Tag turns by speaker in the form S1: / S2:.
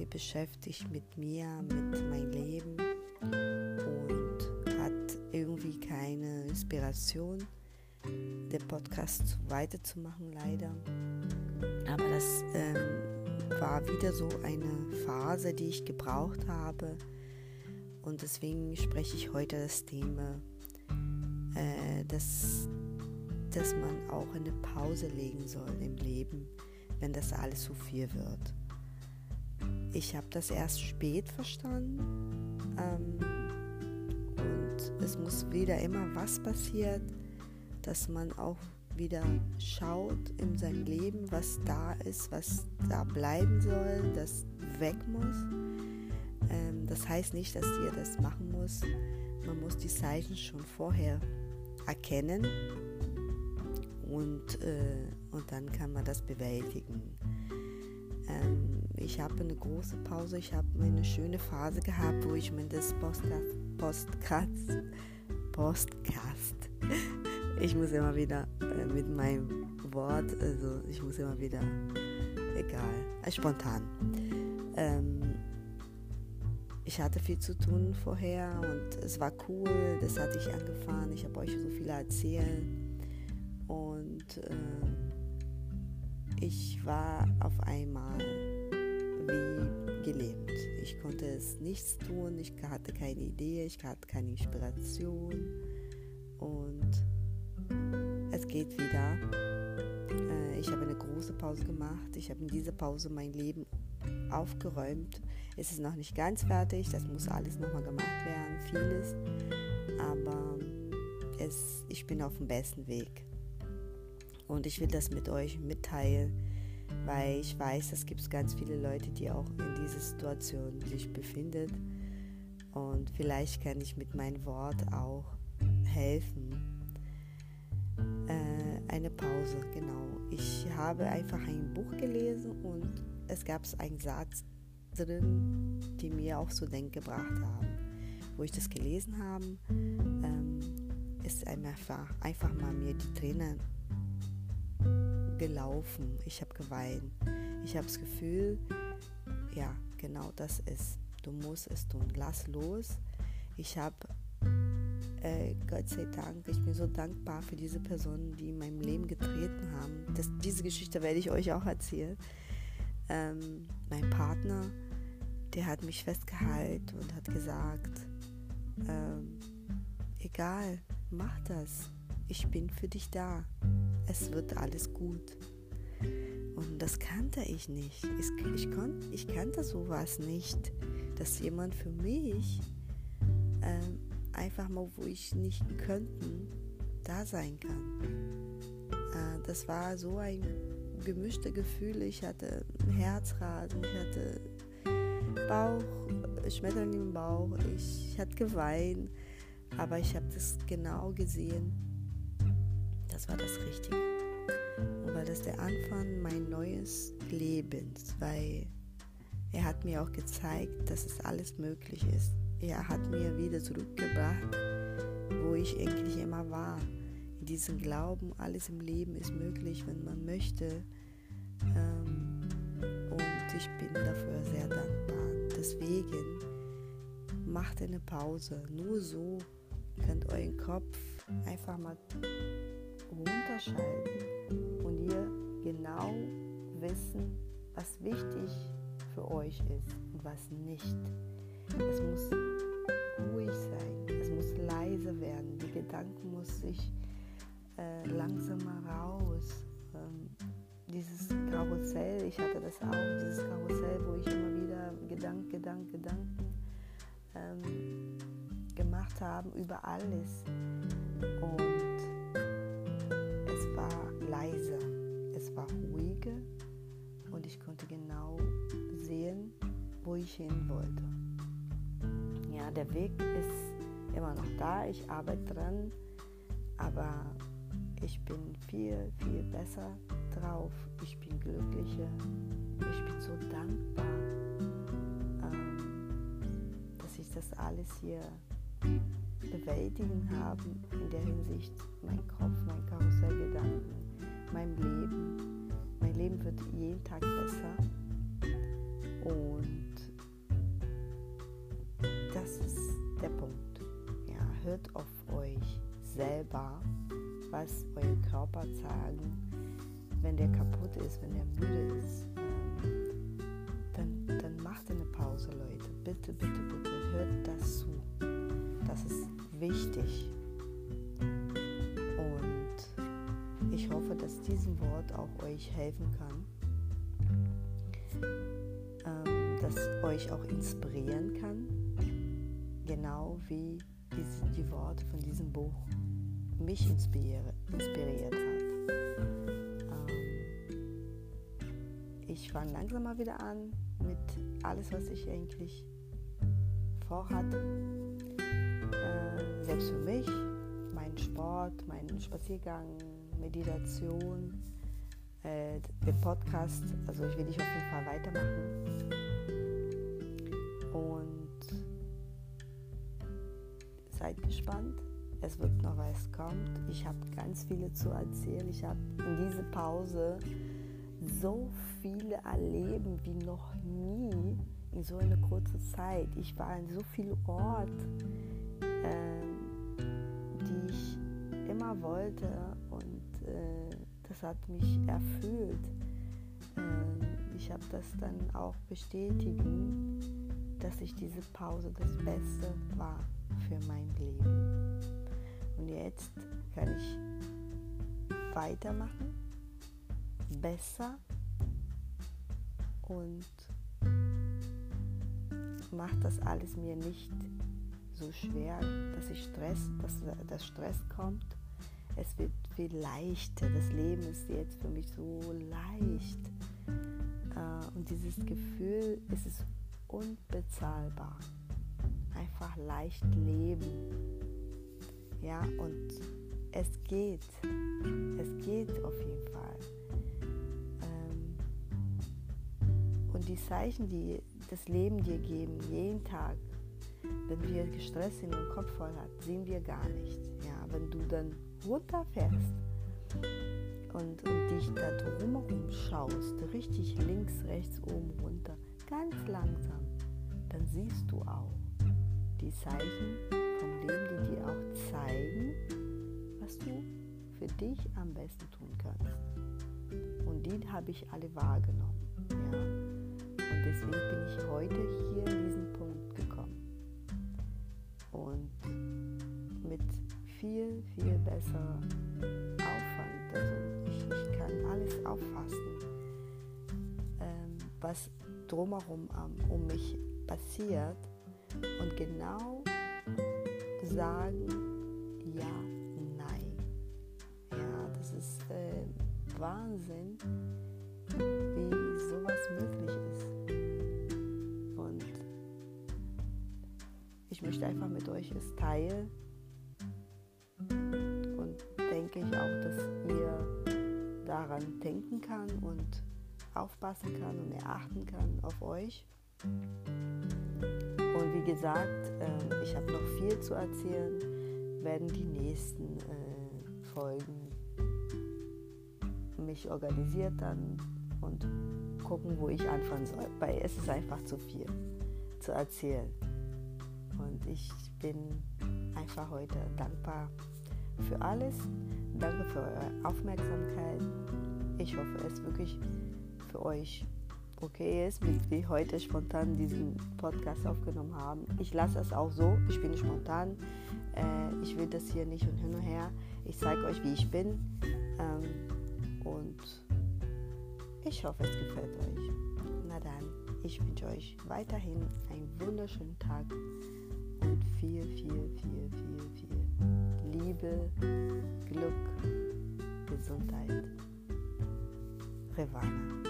S1: viel beschäftigt mit mir, mit meinem Leben und hat irgendwie keine Inspiration, den Podcast weiterzumachen, leider. Aber das ähm, war wieder so eine Phase, die ich gebraucht habe. Und deswegen spreche ich heute das Thema, äh, dass, dass man auch eine Pause legen soll im Leben, wenn das alles zu viel wird. Ich habe das erst spät verstanden ähm, und es muss wieder immer was passieren, dass man auch wieder schaut in seinem Leben, was da ist, was da bleiben soll, das weg muss. Ähm, das heißt nicht, dass ihr das machen muss. Man muss die Zeichen schon vorher erkennen und, äh, und dann kann man das bewältigen. Ähm, ich habe eine große Pause, ich habe eine schöne Phase gehabt, wo ich mir das Postcast, Postcast, Postcast ich muss immer wieder äh, mit meinem Wort, also ich muss immer wieder, egal, äh, spontan. Ähm, ich hatte viel zu tun vorher und es war cool, das hatte ich angefangen, ich habe euch so viel erzählt und äh, ich war auf einmal wie gelähmt. Ich konnte es nichts tun, ich hatte keine Idee, ich hatte keine Inspiration und es geht wieder. Äh, ich habe eine große Pause gemacht. Ich habe in dieser Pause mein Leben aufgeräumt. Es ist noch nicht ganz fertig, das muss alles nochmal gemacht werden, vieles. Aber es, ich bin auf dem besten Weg. Und ich will das mit euch mitteilen, weil ich weiß, es gibt ganz viele Leute, die auch in dieser Situation sich befinden. Und vielleicht kann ich mit meinem Wort auch helfen, eine Pause, genau. Ich habe einfach ein Buch gelesen und es gab einen Satz drin, die mir auch zu denken gebracht haben. Wo ich das gelesen habe, ähm, ist einfach, einfach mal mir die Tränen gelaufen. Ich habe geweint. Ich habe das Gefühl, ja, genau das ist. Du musst es tun. Lass los. Ich habe äh, Gott sei Dank, ich bin so dankbar für diese Personen, die in meinem Leben getreten haben. Das, diese Geschichte werde ich euch auch erzählen. Ähm, mein Partner, der hat mich festgehalten und hat gesagt, ähm, egal, mach das. Ich bin für dich da. Es wird alles gut. Und das kannte ich nicht. Ich, ich, kon, ich kannte sowas nicht, dass jemand für mich ähm, einfach mal, wo ich nicht könnten, da sein kann. Äh, das war so ein gemischte Gefühl. Ich hatte Herzrasen, ich hatte Bauch, Schmetterling im Bauch, ich hatte geweint, aber ich habe das genau gesehen. Das war das Richtige. Und war das der Anfang mein neues Lebens, weil er hat mir auch gezeigt, dass es alles möglich ist er hat mir wieder zurückgebracht, wo ich eigentlich immer war. In diesem Glauben, alles im Leben ist möglich, wenn man möchte. Ähm, und ich bin dafür sehr dankbar. Deswegen macht eine Pause. Nur so könnt euren Kopf einfach mal runterschalten und ihr genau wissen, was wichtig für euch ist und was nicht. Es muss ruhig sein, es muss leise werden, die Gedanken muss sich äh, langsamer raus. Ähm, dieses Karussell, ich hatte das auch, dieses Karussell, wo ich immer wieder Gedanken, Gedanken, Gedanken ähm, gemacht habe über alles. Und war leiser, es war ruhiger und ich konnte genau sehen, wo ich hin wollte. Ja, der Weg ist immer noch da, ich arbeite dran, aber ich bin viel, viel besser drauf. Ich bin glücklicher. Ich bin so dankbar, ähm, dass ich das alles hier bewältigen habe in der Hinsicht mein Kopf, mein Karussellgedanken, mein Leben. Mein Leben wird jeden Tag besser. Und das ist der Punkt. Ja, hört auf euch selber, was euer Körper sagen, wenn der kaputt ist, wenn der müde ist. Ähm, dann, dann macht eine Pause, Leute. Bitte, bitte, bitte, hört das zu. Das ist wichtig. ich hoffe, dass dieses Wort auch euch helfen kann, ähm, dass euch auch inspirieren kann, genau wie die, die Worte von diesem Buch mich inspiriere, inspiriert hat. Ähm, ich fange langsam mal wieder an mit alles, was ich eigentlich vorhatte. Selbst für mich, mein Sport, mein Spaziergang, Meditation, äh, der Podcast. Also ich will dich auf jeden Fall weitermachen. Und seid gespannt. Es wird noch was kommt. Ich habe ganz viele zu erzählen. Ich habe in dieser Pause so viele erleben wie noch nie in so einer kurzen Zeit. Ich war in so vielen Orten, äh, ich immer wollte und äh, das hat mich erfüllt. Äh, ich habe das dann auch bestätigen, dass ich diese Pause das Beste war für mein Leben. Und jetzt kann ich weitermachen, besser und macht das alles mir nicht so schwer, dass ich Stress, dass, dass Stress kommt. Es wird viel leichter. Das Leben ist jetzt für mich so leicht. Äh, und dieses Gefühl ist es unbezahlbar. Einfach leicht leben. Ja, und es geht. Es geht auf jeden Fall. Ähm, und die Zeichen, die das Leben dir geben, jeden Tag, wenn wir gestresst sind und Kopf voll hat, sehen wir gar nicht. Ja, wenn du dann runterfährst und, und dich da drumherum schaust, richtig links, rechts, oben, runter, ganz langsam, dann siehst du auch die Zeichen vom Leben, die dir auch zeigen, was du für dich am besten tun kannst. Und die habe ich alle wahrgenommen. Ja? Und deswegen bin ich heute hier in Punkt gekommen. Und mit viel, viel besser Aufwand. Also ich, ich kann alles auffassen, ähm, was drumherum um, um mich passiert und genau sagen, ja, nein. Ja, das ist äh, Wahnsinn, wie sowas möglich ist. Ich möchte einfach mit euch es teilen denke ich auch, dass ihr daran denken kann und aufpassen kann und erachten kann auf euch. Und wie gesagt, äh, ich habe noch viel zu erzählen, werden die nächsten äh, Folgen mich organisiert dann und gucken, wo ich anfangen soll, weil es ist einfach zu viel zu erzählen. Und ich bin einfach heute dankbar für alles. Danke für eure Aufmerksamkeit. Ich hoffe, es wirklich für euch okay ist, wie wir heute spontan diesen Podcast aufgenommen haben. Ich lasse es auch so. Ich bin spontan. Äh, ich will das hier nicht und hin und her. Ich zeige euch, wie ich bin. Ähm, und ich hoffe, es gefällt euch. Na dann, ich wünsche euch weiterhin einen wunderschönen Tag und viel, viel, viel, viel, viel Liebe, Glück, Gesundheit. Revana.